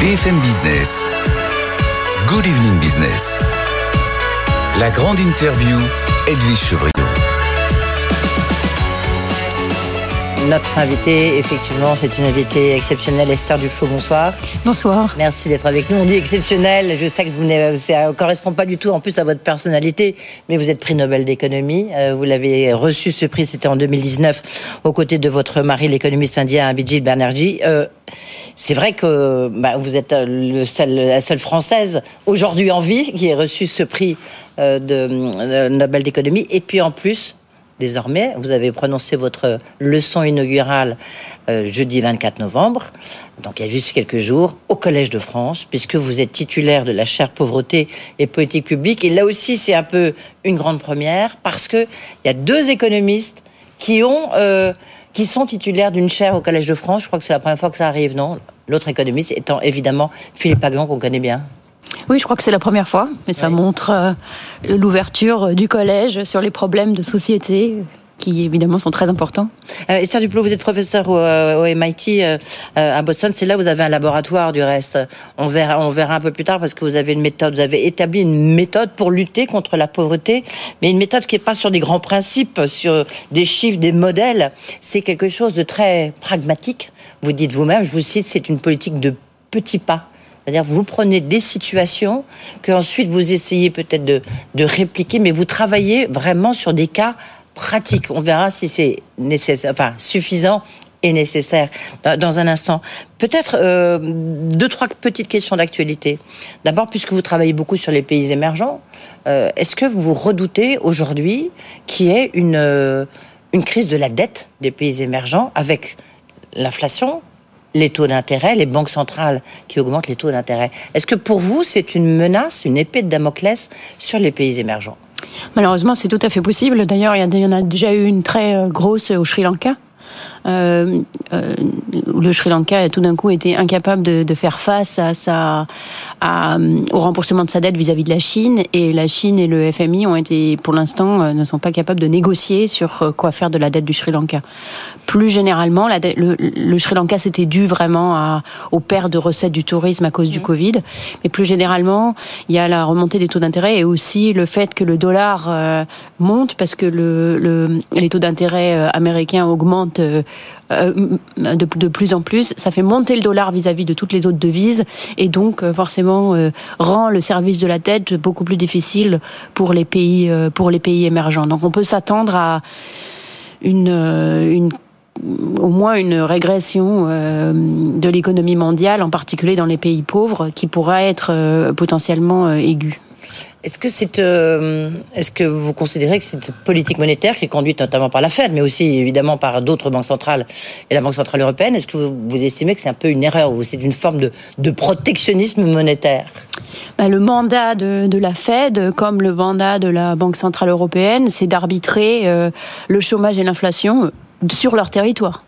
BFM Business. Good Evening Business. La grande interview, Edwige Chevrillon. Notre invité, effectivement, c'est une invitée exceptionnelle, Esther Duflo. Bonsoir. Bonsoir. Merci d'être avec nous. On dit exceptionnel. Je sais que vous ne correspond pas du tout en plus à votre personnalité, mais vous êtes prix Nobel d'économie. Euh, vous l'avez reçu ce prix, c'était en 2019, aux côtés de votre mari, l'économiste indien Abhijit Banerjee. Euh, c'est vrai que bah, vous êtes le seul, la seule française aujourd'hui en vie qui ait reçu ce prix euh, de Nobel d'économie. Et puis en plus, désormais. Vous avez prononcé votre leçon inaugurale euh, jeudi 24 novembre, donc il y a juste quelques jours, au Collège de France, puisque vous êtes titulaire de la chaire pauvreté et politique publique. Et là aussi, c'est un peu une grande première, parce qu'il y a deux économistes qui ont... Euh, qui sont titulaires d'une chaire au Collège de France. Je crois que c'est la première fois que ça arrive, non? L'autre économiste étant évidemment Philippe Pagan, qu'on connaît bien. Oui, je crois que c'est la première fois, mais ça montre euh, l'ouverture du collège sur les problèmes de société qui évidemment sont très importants. Euh, Esther Duplot, vous êtes professeur au, euh, MIT à Boston. C'est là où vous avez un laboratoire du reste. On verra, on verra un peu plus tard parce que vous avez une méthode, vous avez établi une méthode pour lutter contre la pauvreté, mais une méthode qui n'est pas sur des grands principes, sur des chiffres, des modèles. C'est quelque chose de très pragmatique. Vous dites vous-même, je vous cite, c'est une politique de petits pas. C'est-à-dire vous prenez des situations que ensuite vous essayez peut-être de, répliquer, mais vous travaillez vraiment sur des cas pratiques. On verra si c'est nécessaire, enfin suffisant et nécessaire dans un instant. Peut-être euh, deux, trois petites questions d'actualité. D'abord, puisque vous travaillez beaucoup sur les pays émergents, euh, est-ce que vous redoutez aujourd'hui qu'il y ait une, euh, une crise de la dette des pays émergents avec l'inflation, les taux d'intérêt, les banques centrales qui augmentent les taux d'intérêt. Est-ce que pour vous, c'est une menace, une épée de Damoclès sur les pays émergents? Malheureusement, c'est tout à fait possible. D'ailleurs, il y en a déjà eu une très euh, grosse au Sri Lanka. Euh, euh, le Sri Lanka a tout d'un coup été incapable de, faire face à sa, euh, au remboursement de sa dette vis-à-vis de la Chine, et la Chine et le FMI ont été, pour l'instant, ne sont pas capables de négocier sur quoi faire de la dette du Sri Lanka. Plus généralement, la le, Sri Lanka s'était dû vraiment à, aux pertes de recettes du tourisme à cause du mmh. Covid, mais plus généralement, il y a la remontée des taux d'intérêt et aussi le fait que le dollar monte parce que le, les taux d'intérêt américains augmentent euh, euh, de, plus en plus. Ça fait monter le dollar vis-à-vis de toutes les autres devises et donc euh, forcément rend le service de la dette beaucoup plus difficile pour les pays, pour les pays émergents. Donc on peut s'attendre à une, une au moins une régression de l'économie mondiale, en particulier dans les pays pauvres, qui pourrait être potentiellement aiguë. Est-ce que c'est, euh, est-ce que vous considérez que cette politique monétaire qui est conduite notamment par la Fed, mais aussi évidemment par d'autres banques centrales et la Banque centrale européenne, est-ce que vous, estimez que c'est un peu une erreur ou c'est une forme de, protectionnisme monétaire? Bah, Le mandat de, la Fed, comme le mandat de la Banque centrale européenne, c'est d'arbitrer euh, le chômage et l'inflation sur leur territoire.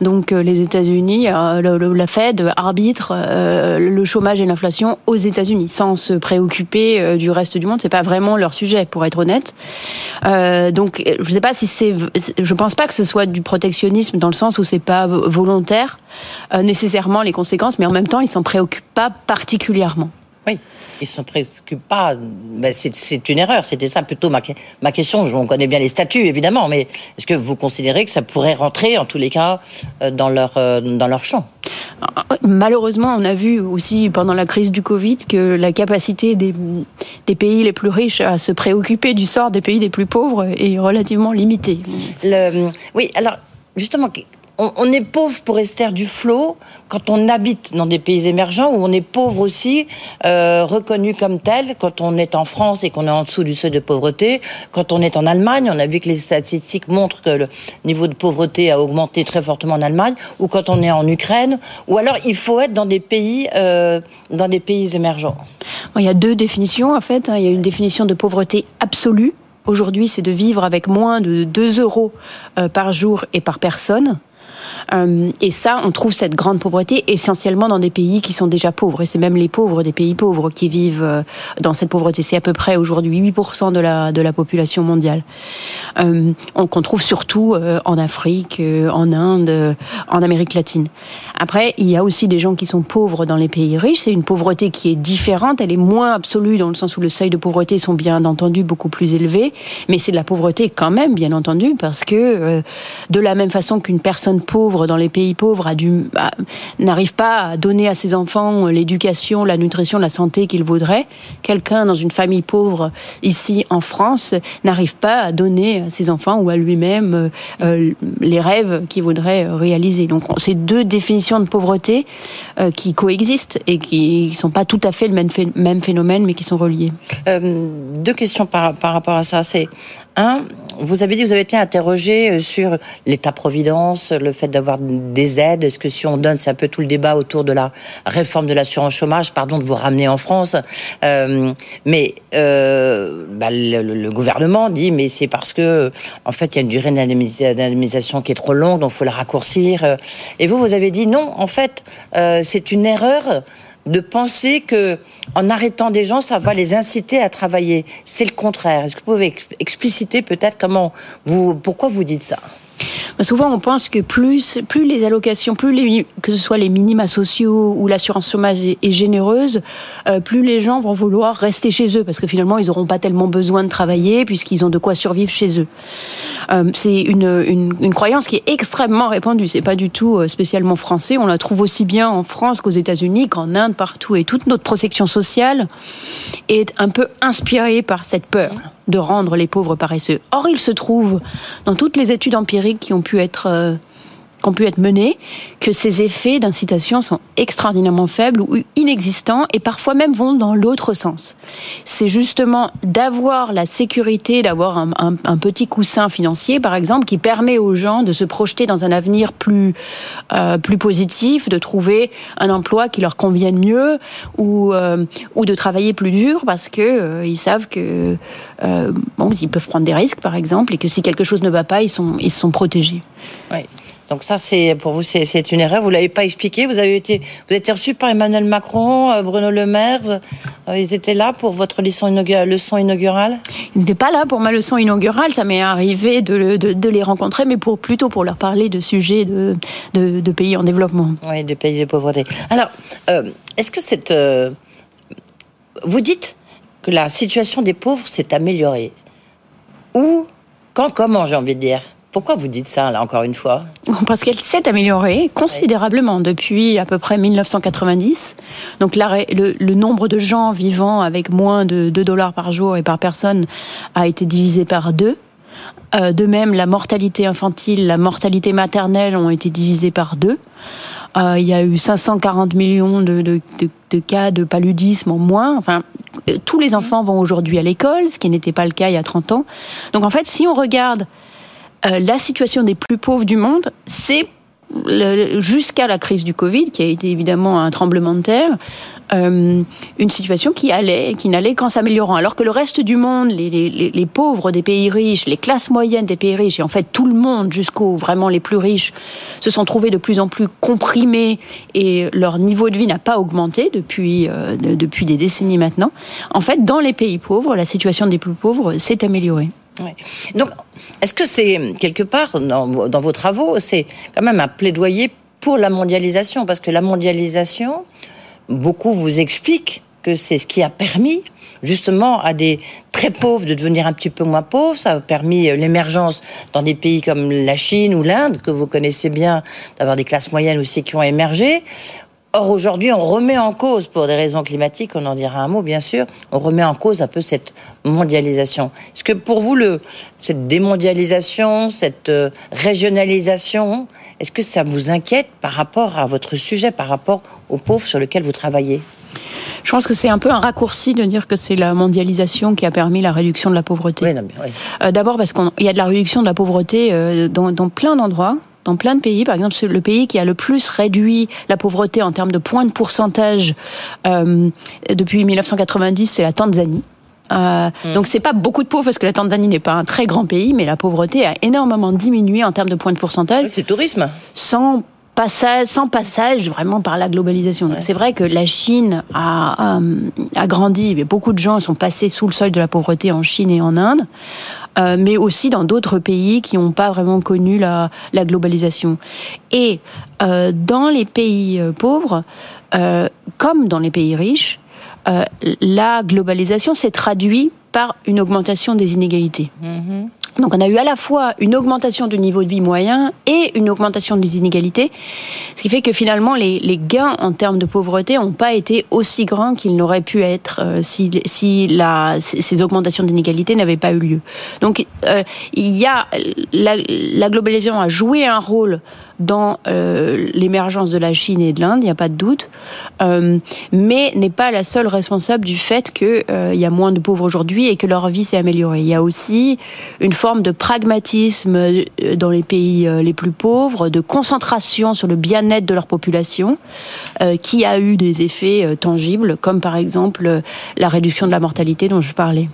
Donc euh, les États-Unis, euh, la Fed arbitre euh, le chômage et l'inflation aux États-Unis, sans se préoccuper du reste du monde. C'est pas vraiment leur sujet, pour être honnête. donc je sais pas si c'est, je pense pas que ce soit du protectionnisme dans le sens où c'est pas volontaire nécessairement les conséquences, mais en même temps ils s'en préoccupent pas particulièrement. Oui ils ne s'en préoccupent pas. Ben, c'est une erreur. C'était ça plutôt ma, ma question. On connaît bien les statuts, évidemment, mais est-ce que vous considérez que ça pourrait rentrer, en tous les cas, euh, dans leur, euh, dans leur champ? Malheureusement, on a vu aussi pendant la crise du Covid que la capacité des, des pays les plus riches à se préoccuper du sort des pays les plus pauvres est relativement limitée. Le, oui, alors justement, on, est pauvre pour Esther Duflo quand on habite dans des pays émergents où on est pauvre aussi, euh, reconnu comme tel, quand on est en France et qu'on est en dessous du seuil de pauvreté, quand on est en Allemagne, on a vu que les statistiques montrent que le niveau de pauvreté a augmenté très fortement en Allemagne, ou quand on est en Ukraine, ou alors il faut être dans des pays, euh, dans des pays émergents. il y a deux définitions en fait. Hein. Il y a une définition de pauvreté absolue. Aujourd'hui, c'est de vivre avec moins de 2 euros euh, par jour et par personne. Et ça, on trouve cette grande pauvreté essentiellement dans des pays qui sont déjà pauvres. Et c'est même les pauvres des pays pauvres qui vivent dans cette pauvreté. C'est à peu près aujourd'hui 8% de la, population mondiale. qu'on trouve surtout en Afrique, en Inde, en Amérique latine. Après, il y a aussi des gens qui sont pauvres dans les pays riches. C'est une pauvreté qui est différente. Elle est moins absolue dans le sens où le seuil de pauvreté sont bien entendu beaucoup plus élevés. Mais c'est de la pauvreté quand même, bien entendu, parce que euh, de la même façon qu'une personne pauvre dans les pays pauvres a n'arrive pas à donner à ses enfants l'éducation, la nutrition, la santé qu'il voudrait, quelqu'un dans une famille pauvre ici en France n'arrive pas à donner à ses enfants ou à lui-même euh, euh, les rêves qu'il voudrait réaliser. Donc c'est deux définitions de pauvreté qui coexistent et qui ne sont pas tout à fait le même phénomène, mais qui sont reliés. deux questions par, rapport à ça. Un, vous avez dit, vous avez été interrogé euh, sur l'État-providence, le fait d'avoir des aides. Est-ce que si on donne, c'est un peu tout le débat autour de la réforme de l'assurance chômage, pardon de vous ramener en France. Euh, mais euh, bah, le, gouvernement dit, mais c'est parce que, en fait, il y a une durée d'indemnisation qui est trop longue, donc il faut la raccourcir. Et vous, vous avez dit, non, en fait, c'est une erreur de penser que en arrêtant des gens, ça va les inciter à travailler. C'est le contraire. Est-ce que vous pouvez expliciter peut-être comment vous, pourquoi vous dites ça? Souvent, on pense que plus, les allocations, plus les, que ce soit les minima sociaux ou l'assurance chômage est, généreuse, euh, plus les gens vont vouloir rester chez eux parce que finalement, ils n'auront pas tellement besoin de travailler puisqu'ils ont de quoi survivre chez eux. Euh, c'est une, une, une, croyance qui est extrêmement répandue. C'est pas du tout euh, spécialement français. On la trouve aussi bien en France qu'aux États-Unis, qu'en Inde, partout. Et toute notre protection sociale est un peu inspirée par cette peur de rendre les pauvres paresseux. Or, il se trouve, dans toutes les études empiriques qui ont pu être euh, qui ont pu être menées, que ces effets d'incitation sont extraordinairement faibles ou inexistants et parfois même vont dans l'autre sens. C'est justement d'avoir la sécurité, d'avoir un, petit coussin financier, par exemple, qui permet aux gens de se projeter dans un avenir plus, euh, positif, de trouver un emploi qui leur convienne mieux ou, euh, ou de travailler plus dur parce que euh, ils savent que bon, ils peuvent prendre des risques, par exemple, et que si quelque chose ne va pas, ils sont, protégés. Oui. Donc ça, c'est pour vous, c'est une erreur. Vous l'avez pas expliqué. Vous avez été, vous êtes reçu par Emmanuel Macron, euh, Bruno Le Maire. Euh, ils étaient là pour votre leçon, inaugurale? Ils n'étaient pas là pour ma leçon inaugurale. Ça m'est arrivé de, de, les rencontrer, mais pour plutôt pour leur parler de sujets de, de, pays en développement. Oui, de pays de pauvreté. Alors, euh, est-ce que cette, vous dites que la situation des pauvres s'est améliorée? Où, quand, comment, j'ai envie de dire? Pourquoi vous dites ça, là, encore une fois? Parce qu'elle s'est améliorée considérablement depuis à peu près 1990. Donc le, nombre de gens vivant avec moins de 2 dollars par jour et par personne a été divisé par deux. Euh, de même, la mortalité infantile, la mortalité maternelle ont été divisées par deux. Euh, il y a eu 540 millions de, de, de, de, cas de paludisme en moins. Enfin, euh, tous les enfants vont aujourd'hui à l'école, ce qui n'était pas le cas il y a 30 ans. Donc en fait, si on regarde euh, la situation des plus pauvres du monde, c'est jusqu'à la crise du Covid, qui a été évidemment un tremblement de terre, euh, une situation qui allait, qui n'allait qu'en s'améliorant. Alors que le reste du monde, les, pauvres des pays riches, les classes moyennes des pays riches, et en fait tout le monde jusqu'aux vraiment les plus riches, se sont trouvés de plus en plus comprimés et leur niveau de vie n'a pas augmenté depuis, euh, depuis des décennies maintenant. En fait, dans les pays pauvres, la situation des plus pauvres s'est améliorée. Donc, est-ce que c'est quelque part dans, vos travaux, c'est quand même un plaidoyer pour la mondialisation? Parce que la mondialisation, beaucoup vous expliquent que c'est ce qui a permis justement à des très pauvres de devenir un petit peu moins pauvres. Ça a permis l'émergence dans des pays comme la Chine ou l'Inde, que vous connaissez bien, d'avoir des classes moyennes aussi qui ont émergé. Or, aujourd'hui, on remet en cause, pour des raisons climatiques, on en dira un mot, bien sûr, on remet en cause un peu cette mondialisation. Est-ce que pour vous, le, cette démondialisation, cette euh, régionalisation, est-ce que ça vous inquiète par rapport à votre sujet, par rapport aux pauvres sur lesquels vous travaillez? Je pense que c'est un peu un raccourci de dire que c'est la mondialisation qui a permis la réduction de la pauvreté. Oui, oui. Euh, D'abord parce qu'il y a de la réduction de la pauvreté euh, dans, dans plein d'endroits dans plein de pays. Par exemple, le pays qui a le plus réduit la pauvreté en termes de points de pourcentage euh, depuis 1990, c'est la Tanzanie. Euh, mm. Donc c'est pas beaucoup de pauvres parce que la Tanzanie n'est pas un très grand pays, mais la pauvreté a énormément diminué en termes de points de pourcentage. c'est le tourisme. Sans passage, sans passage vraiment par la globalisation. C'est vrai que la Chine a, euh, a, grandi, mais beaucoup de gens sont passés sous le seuil de la pauvreté en Chine et en Inde, euh, mais aussi dans d'autres pays qui n'ont pas vraiment connu la, la globalisation. Et euh, dans les pays pauvres, comme dans les pays riches, la globalisation s'est traduite par une augmentation des inégalités. Mm-hmm. Donc on a eu à la fois une augmentation du niveau de vie moyen et une augmentation des inégalités, ce qui fait que finalement les, les gains en termes de pauvreté n'ont pas été aussi grands qu'ils n'auraient pu être euh, si, si ces augmentations d'inégalités n'avaient pas eu lieu. Donc euh, il y a la, la globalisation a joué un rôle dans euh, l'émergence de la Chine et de l'Inde, il n'y a pas de doute, euh, mais n'est pas la seule responsable du fait qu'il euh, y a moins de pauvres aujourd'hui et que leur vie s'est améliorée. Il y a aussi une forme de pragmatisme dans les pays les plus pauvres, de concentration sur le bien-être de leur population, qui a eu des effets tangibles, comme par exemple la réduction de la mortalité dont je parlais.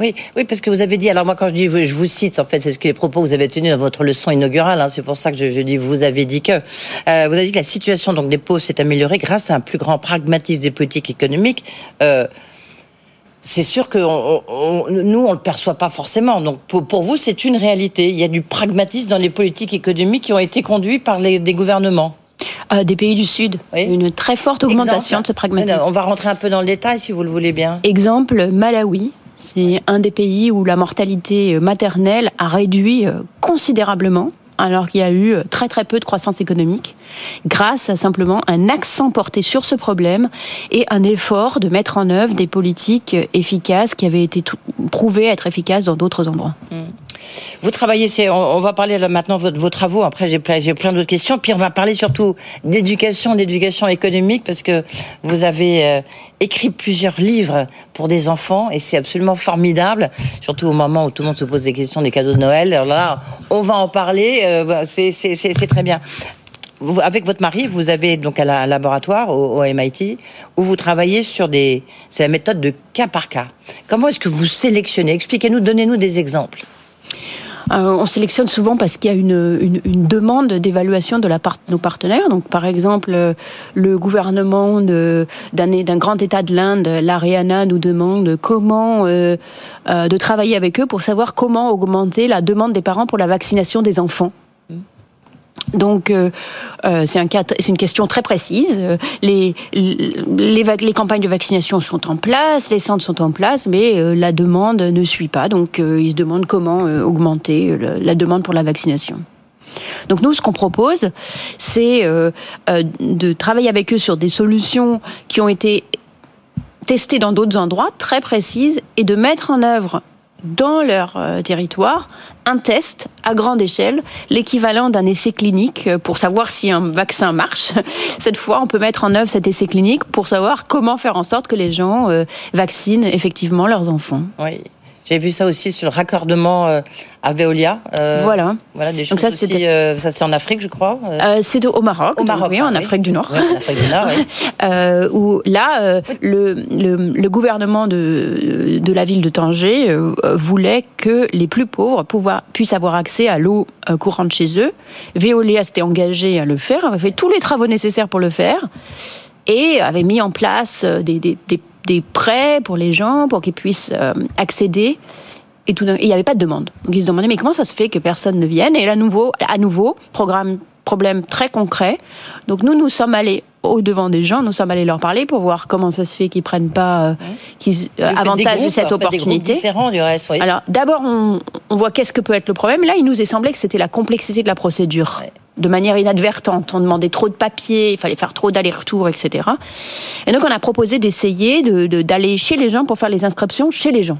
Oui, oui, parce que vous avez dit, alors moi quand je dis, je vous cite, en fait, c'est ce que les propos que vous avez tenus dans votre leçon inaugurale, hein, c'est pour ça que je, je, dis, vous avez dit que, euh, vous avez dit que la situation donc des pauvres s'est améliorée grâce à un plus grand pragmatisme des politiques économiques. Euh, c'est sûr que on, on, nous, on le perçoit pas forcément. Donc, pour, pour vous, c'est une réalité. Il y a du pragmatisme dans les politiques économiques qui ont été conduites par les, des gouvernements. Euh, des pays du Sud. Oui. Une très forte augmentation Exemple. de ce pragmatisme. On va rentrer un peu dans le détail, si vous le voulez bien. Exemple, Malawi. C'est un des pays où la mortalité maternelle a réduit euh, considérablement alors qu'il y a eu très très peu de croissance économique, grâce à simplement un accent porté sur ce problème et un effort de mettre en œuvre des politiques efficaces qui avaient été prouvées être efficaces dans d'autres endroits. Mmh. Vous travaillez, c'est, on, va parler maintenant de vos travaux. Après, j'ai plein, j'ai plein d'autres questions. Puis on va parler surtout d'éducation, d'éducation économique, parce que vous avez euh, écrit plusieurs livres pour des enfants, et c'est absolument formidable, surtout au moment où tout le monde se pose des questions des cadeaux de Noël. Alors là, on va en parler. Euh, c'est, c'est, très bien. Avec votre mari, vous avez donc un laboratoire au, MIT où vous travaillez sur des, c'est la méthode de cas par cas. Comment est-ce que vous sélectionnez? Expliquez-nous, donnez-nous des exemples. Euh, on sélectionne souvent parce qu'il y a une, demande d'évaluation de la part de nos partenaires. Donc, par exemple, le gouvernement d'un grand État de l'Inde, l'Ariana, nous demande comment euh, euh, de travailler avec eux pour savoir comment augmenter la demande des parents pour la vaccination des enfants. Donc euh, euh, c'est un une question très précise. Les, les, campagnes de vaccination sont en place, les centres sont en place, mais euh, la demande ne suit pas. Donc euh, ils se demandent comment euh, augmenter la demande pour la vaccination. Donc nous, ce qu'on propose, c'est de travailler avec eux sur des solutions qui ont été testées dans d'autres endroits, très précises, et de mettre en œuvre dans leur euh, territoire un test à grande échelle, l'équivalent d'un essai clinique euh, pour savoir si un vaccin marche. Cette fois, on peut mettre en œuvre cet essai clinique pour savoir comment faire en sorte que les gens euh, vaccinent effectivement leurs enfants. Oui. J'ai vu ça aussi sur le raccordement euh, à Veolia. Euh, voilà. Voilà des choses Donc ça, aussi. Euh, ça c'est en Afrique, je crois. Euh, c'est au Maroc. Au Maroc, oui, ah, en Afrique du Nord. Oui, en Afrique du Nord, oui. où là, le, le, le, gouvernement de, de la ville de Tanger voulait que les plus pauvres pouvoir, puissent avoir accès à l'eau courante chez eux. Veolia s'était engagé à le faire, avait fait tous les travaux nécessaires pour le faire et avait mis en place des, des, des des prêts pour les gens, pour qu'ils puissent euh, accéder. Et tout, il n'y avait pas de demande. Donc ils se demandaient mais comment ça se fait que personne ne vienne? Et là, à nouveau, à nouveau, programme, problème très concret. Donc nous, nous sommes allés au devant des gens, nous sommes allés leur parler pour voir comment ça se fait qu'ils prennent pas, euh, qu'ils euh, avantagent cette opportunité. Différents du reste, oui. Alors d'abord, on, on voit qu'est-ce que peut être le problème. Là, il nous est semblé que c'était la complexité de la procédure. Ouais de manière inadvertante. On demandait trop de papiers, il fallait faire trop d'allers-retours, etc. Et donc on a proposé d'essayer d'aller chez les gens pour faire les inscriptions chez les gens.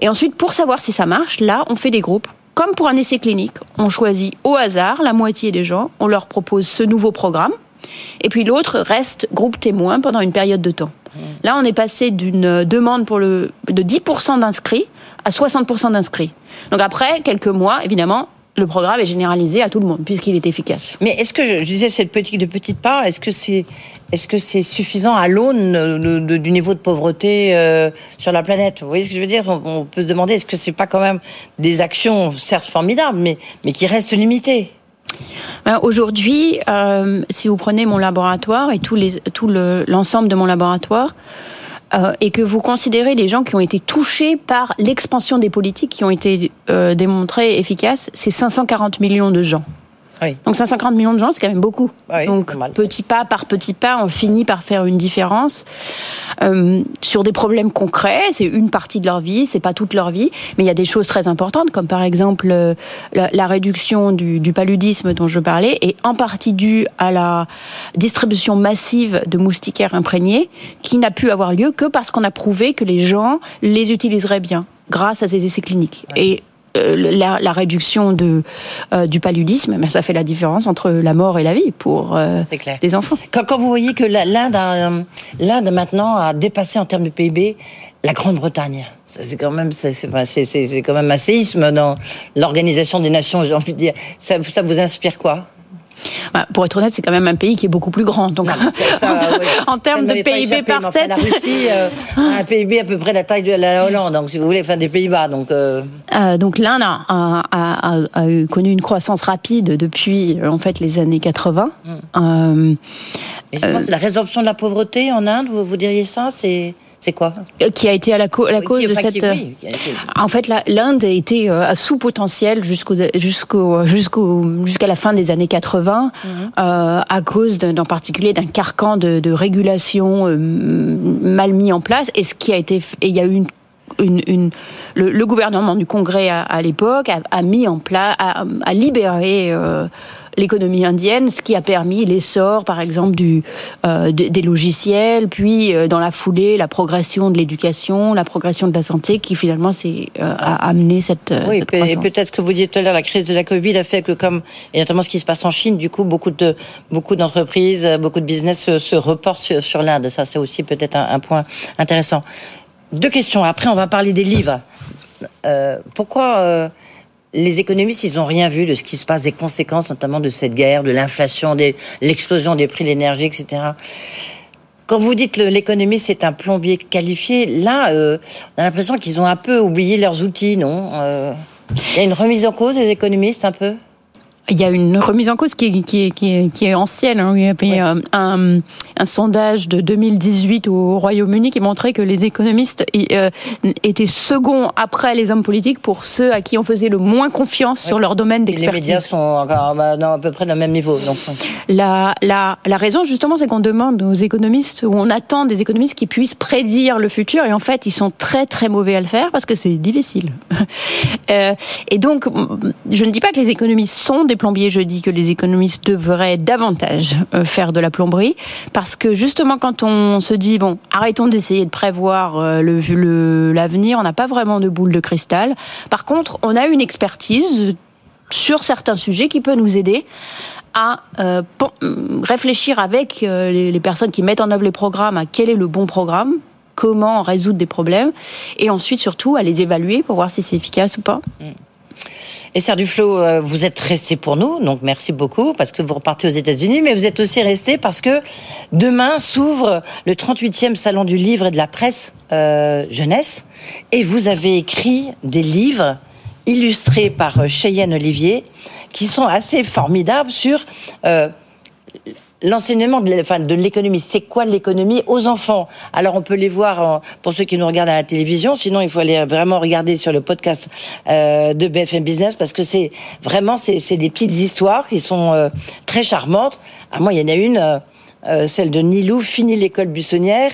Et ensuite, pour savoir si ça marche, là, on fait des groupes. Comme pour un essai clinique, on choisit au hasard la moitié des gens, on leur propose ce nouveau programme, et puis l'autre reste groupe témoin pendant une période de temps. Là, on est passé d'une demande pour le, de 10% d'inscrits à 60% d'inscrits. Donc après, quelques mois, évidemment, le programme est généralisé à tout le monde puisqu'il est efficace. Mais est-ce que je disais cette politique de petite part, est-ce que c'est est-ce que c'est suffisant à l'aune du niveau de pauvreté euh, sur la planète? Vous voyez ce que je veux dire? On, peut se demander est-ce que c'est pas quand même des actions certes formidables, mais mais qui restent limitées? Ben, Aujourd'hui, euh, si vous prenez mon laboratoire et tout l'ensemble de mon laboratoire, euh, et que vous considérez les gens qui ont été touchés par l'expansion des politiques qui ont été euh, démontrées efficaces, c'est 540 millions de gens. Donc 550 millions de gens, c'est quand même beaucoup. Donc petit pas par petit pas, on finit par faire une différence euh, sur des problèmes concrets. C'est une partie de leur vie, c'est pas toute leur vie, mais il y a des choses très importantes, comme par exemple euh, la, réduction du, du, paludisme dont je parlais, est en partie due à la distribution massive de moustiquaires imprégnés, qui n'a pu avoir lieu que parce qu'on a prouvé que les gens les utiliseraient bien grâce à ces essais cliniques. Et euh, la, réduction de, euh, du paludisme, mais ça fait la différence entre la mort et la vie pour euh, des enfants. Quand, quand, vous voyez que l'Inde, l'Inde maintenant a dépassé en termes de PIB la Grande-Bretagne, c'est quand même c'est quand même un séisme dans l'organisation des nations, j'ai envie de dire. Ça, ça vous inspire quoi? Bah, pour être honnête, c'est quand même un pays qui est beaucoup plus grand. Donc, en, termes de PIB par tête, la Russie euh, a un PIB à peu près la taille de la Hollande, donc si vous voulez, enfin des Pays-Bas. Donc, euh... euh donc l'Inde a, a, a, connu une croissance rapide depuis en fait les années 80. Hum. Euh, c'est la résorption de la pauvreté en Inde. Vous, vous diriez ça C'est c'est quoi euh, Qui a été à la, la cause de cette. Euh, en fait, l'Inde a été euh, à sous potentiel jusqu'au jusqu'au jusqu'au jusqu'à la fin des années 80 mhm. à cause en particulier d'un carcan de, de régulation mal mis en place et ce qui a été et il y a eu une une, une, le, gouvernement du Congrès à, l'époque a, a, mis en place, a, a libéré euh, l'économie indienne, ce qui a permis l'essor, par exemple, du, euh, des logiciels, puis euh, dans la foulée, la progression de l'éducation, la progression de la santé, qui finalement s'est euh, a amené cette. Oui, cette et peut-être que vous disiez tout à l'heure, la crise de la Covid a fait que, comme et notamment ce qui se passe en Chine, du coup, beaucoup de beaucoup d'entreprises, beaucoup de business se, reportent sur, l'Inde. Ça, c'est aussi peut-être un, un, point intéressant. Deux questions. Après, on va parler des livres. pourquoi les économistes, ils n'ont rien vu de ce qui se passe, des conséquences notamment de cette guerre, de l'inflation, de l'explosion des prix de l'énergie, etc. Quand vous dites que l'économie c'est un plombier qualifié, là, euh, on a l'impression qu'ils ont un peu oublié leurs outils, non euh, Il y a une remise en cause des économistes un peu? Il y a une remise en cause qui est, qui est, qui est, qui est ancienne. Hein. Il y a euh, un, un, sondage de 2018 au Royaume-Uni qui montrait que les économistes euh, étaient seconds après les hommes politiques pour ceux à qui on faisait le moins confiance sur leur domaine d'expertise. Les médias sont encore bah, à peu près dans le même niveau. Donc. La, la, la raison, justement, c'est qu'on demande aux économistes, ou on attend des économistes qui puissent prédire le futur, et en fait, ils sont très très mauvais à le faire parce que c'est difficile. euh, et donc, je ne dis pas que les économistes sont des plombiers, je dis que les économistes devraient davantage euh, faire de la plomberie, parce que justement quand on se dit bon, arrêtons d'essayer de prévoir euh, l'avenir, on n'a pas vraiment de boule de cristal. Par contre, on a une expertise sur certains sujets qui peut nous aider à euh, réfléchir avec les, personnes qui mettent en œuvre les programmes à quel est le bon programme, comment résoudre des problèmes, et ensuite surtout à les évaluer pour voir si c'est efficace ou pas. Mm. Esther Duflo, euh, vous êtes resté pour nous, donc merci beaucoup parce que vous repartez aux États-Unis, mais vous êtes aussi resté parce que demain s'ouvre le 38e salon du livre et de la presse euh, jeunesse, et vous avez écrit des livres illustrés par euh, Cheyenne Olivier qui sont assez formidables sur l'enseignement de l'économie. C'est quoi l'économie aux enfants? Alors on peut les voir pour ceux qui nous regardent à la télévision. Sinon, il faut aller vraiment regarder sur le podcast euh, de BFM Business parce que c'est vraiment c'est des petites histoires qui sont euh, très charmantes. Ah, moi, il y en a une, euh, celle de Nilou, fini l'école buissonnière.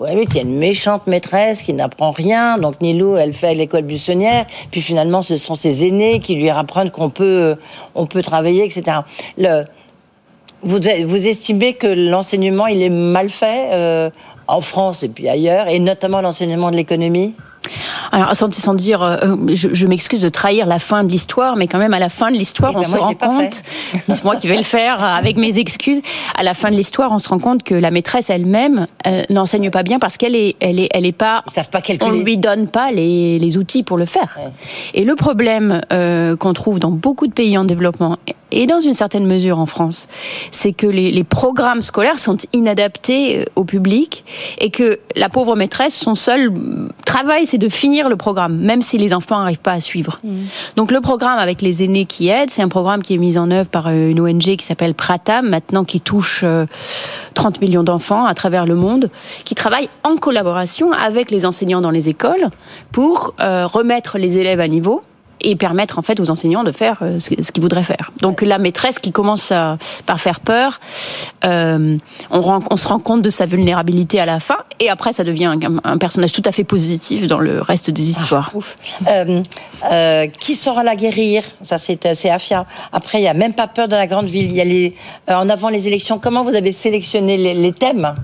Ouais, oui, il y a une méchante maîtresse qui n'apprend rien. Donc Nilou, elle fait l'école buissonnière. Puis finalement, ce sont ses aînés qui lui apprennent qu'on peut, on peut travailler, etc. vous, estimez que l'enseignement, il est mal fait euh, en France et puis ailleurs, et notamment l'enseignement de l'économie? Alors, sans, sans dire, euh, je, je m'excuse de trahir la fin de l'histoire, mais quand même, à la fin de l'histoire, on ben se rend compte, c'est moi qui vais le faire euh, avec mes excuses, à la fin de l'histoire, on se rend compte que la maîtresse elle-même euh, n'enseigne pas bien parce qu'elle est, elle est, elle est pas, Ils savent pas on calculer. lui donne pas les, les outils pour le faire. Ouais. Et le problème euh, qu'on trouve dans beaucoup de pays en développement et dans une certaine mesure en France, c'est que les, les programmes scolaires sont inadaptés euh, au public et que la pauvre maîtresse, son seul travail, c'est de finir le programme, même si les enfants n'arrivent pas à suivre. Donc le programme avec les aînés qui aident, c'est un programme qui est mis en œuvre par euh, une ONG qui s'appelle Pratam, maintenant qui touche euh, 30 millions d'enfants à travers le monde, qui travaille en collaboration avec les enseignants dans les écoles pour euh, remettre les élèves à niveau et permettre en fait aux enseignants de faire euh, ce qu'ils voudraient faire. Donc la maîtresse qui commence à- par faire peur, euh, on, rend- on se rend compte de sa vulnérabilité à la fin et après ça devient un, un personnage tout à fait positif dans le reste des histoires. Ouf. Euh, euh, qui saura la guérir? Ça, c'est euh, c'est Afia. Après, il y a même pas peur de la grande ville. Il y a les, en avant les élections. Comment vous avez sélectionné les, les thèmes?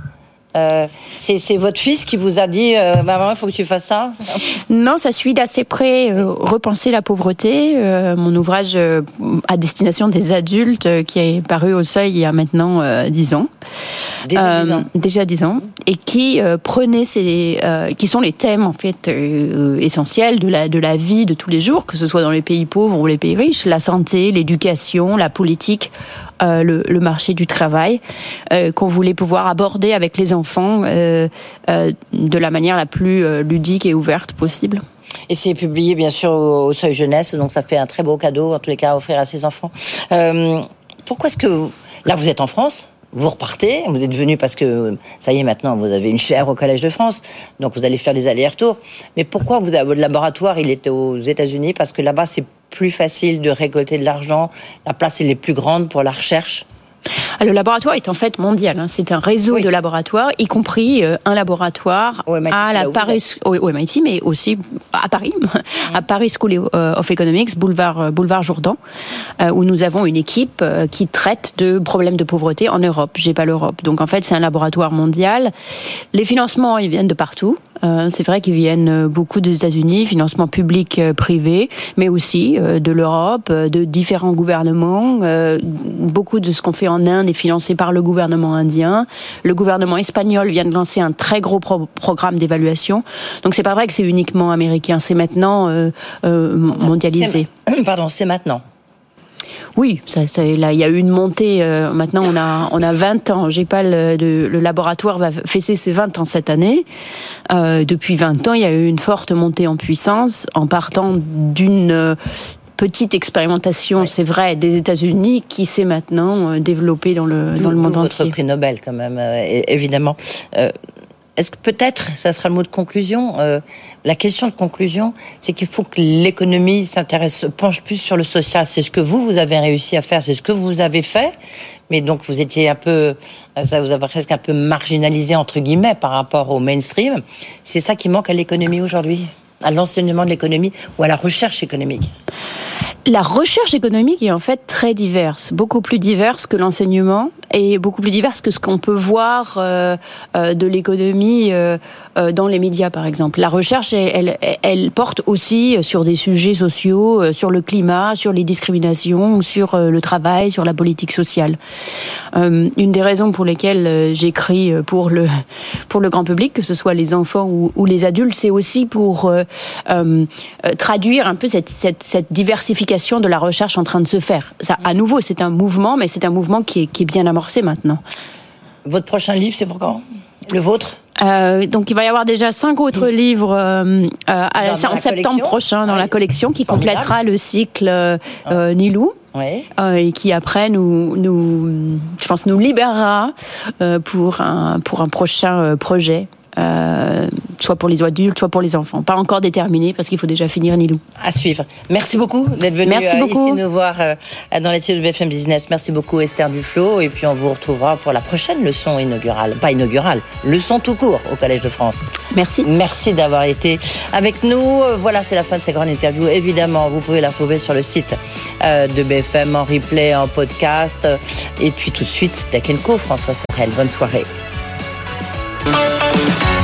Euh, C'est votre fils qui vous a dit euh, Maman, il faut que tu fasses ça Non, ça suit d'assez près euh, Repenser la pauvreté, mon ouvrage à destination des adultes qui est paru au seuil il y a maintenant euh, 10 ans. Déjà dix Euh, ans. déjà 10 ans. Et qui prenait ces, qui sont les thèmes en fait essentiels de la, de la vie de tous les jours, que ce soit dans les pays pauvres ou les pays riches, la santé, l'éducation, la politique, euh, le, marché du travail, euh, qu'on voulait pouvoir aborder avec les enfants euh, de la manière la plus ludique et ouverte possible. Et c'est publié, bien sûr, au, au Seuil Jeunesse. Donc, ça fait un très beau cadeau, en tous les cas, à offrir à ses enfants. Pourquoi est-ce que. vous- Là, vous êtes en France vous repartez, vous êtes venu parce que ça y est maintenant vous avez une chaire au Collège de France, donc vous allez faire des allers-retours. Mais pourquoi vous votre laboratoire il était aux États-Unis? Parce que là-bas c'est plus facile de récolter de l'argent, la place est plus grande pour la recherche. Ah, Le laboratoire est en fait mondial. hein. C'est un réseau Oui. de laboratoires, y compris euh, un laboratoire Au MIT, à la Paris, au, MIT, mais aussi à Paris, à Paris School euh, of Economics, boulevard euh, boulevard Jourdan, euh, où nous avons une équipe euh, qui traite de problèmes de pauvreté en Europe. J'ai pas l'Europe, donc en fait c'est un laboratoire mondial. Les financements ils viennent de partout. Euh, c'est vrai qu'ils viennent euh, beaucoup des États-Unis, financement public, euh, privé, mais aussi de l'Europe, de différents gouvernements. Beaucoup de ce qu'on fait en Inde est financé par le gouvernement indien. Le gouvernement espagnol vient de lancer un très gros pro- programme d'évaluation. Donc c'est pas vrai que c'est uniquement américain, c'est maintenant euh, euh, mondialisé. Pardon, c'est maintenant. Oui, ça, ça, là, il y a eu une montée. euh, maintenant, on a, on a 20 ans. J'ai pas le, le, le laboratoire va fêter ses 20 ans cette année. Euh, depuis 20 ans, il y a eu une forte montée en puissance en partant d'une euh, petite expérimentation, c'est vrai, des États-Unis qui s'est maintenant développée dans le, dans le monde votre entier. prix Nobel, quand même, euh, évidemment. Est-ce que peut-être, ça sera le mot de conclusion, euh, la question de conclusion, c'est qu'il faut que l'économie s'intéresse, penche plus sur le social. C'est ce que vous, vous avez réussi à faire, c'est ce que vous avez fait, mais donc vous étiez un peu, ça vous a presque un peu marginalisé, entre guillemets, par rapport au mainstream. C'est ça qui manque à l'économie aujourd'hui, à l'enseignement de l'économie ou à la recherche économique. La recherche économique est en fait très diverse, beaucoup plus diverse que l'enseignement et beaucoup plus diverse que ce qu'on peut voir euh, euh, de l'économie euh, dans les médias, par exemple. La recherche, elle, elle, porte aussi sur des sujets sociaux, sur le climat, sur les discriminations, sur le travail, sur la politique sociale. Une des raisons pour lesquelles j'écris pour le pour le grand public, que ce soit les enfants ou, ou les adultes, c'est aussi pour traduire un peu cette, cette, cette diversification de la recherche en train de se faire. Ça, à nouveau, c'est un mouvement, mais c'est un mouvement qui est, qui est bien amorcé maintenant. Votre prochain livre, c'est pour quand? Le vôtre? Euh, donc il va y avoir déjà cinq autres livres euh, euh, à- Dans- dans en septembre collection prochain dans la collection qui Formidable. complétera le cycle euh, euh, Nilou. Oui. euh, et qui après nous, nous, je pense, nous libérera euh, pour un pour un prochain euh, projet, euh, soit pour les adultes, soit pour les enfants. Pas encore déterminé parce qu'il faut déjà finir Nilou. à suivre. Merci beaucoup d'être venu Merci euh, beaucoup. ici nous voir euh, dans les studios de BFM Business. Merci beaucoup Esther Duflo et puis on vous retrouvera pour la prochaine leçon inaugurale, pas inaugurale, leçon tout court au Collège de France. Merci. Merci d'avoir été avec nous. Voilà, c'est la fin de cette grande interview. Évidemment, vous pouvez la retrouver sur le site de BFM en replay, en podcast. Et puis tout de suite, Tech Co, François Sorel. Bonne soirée.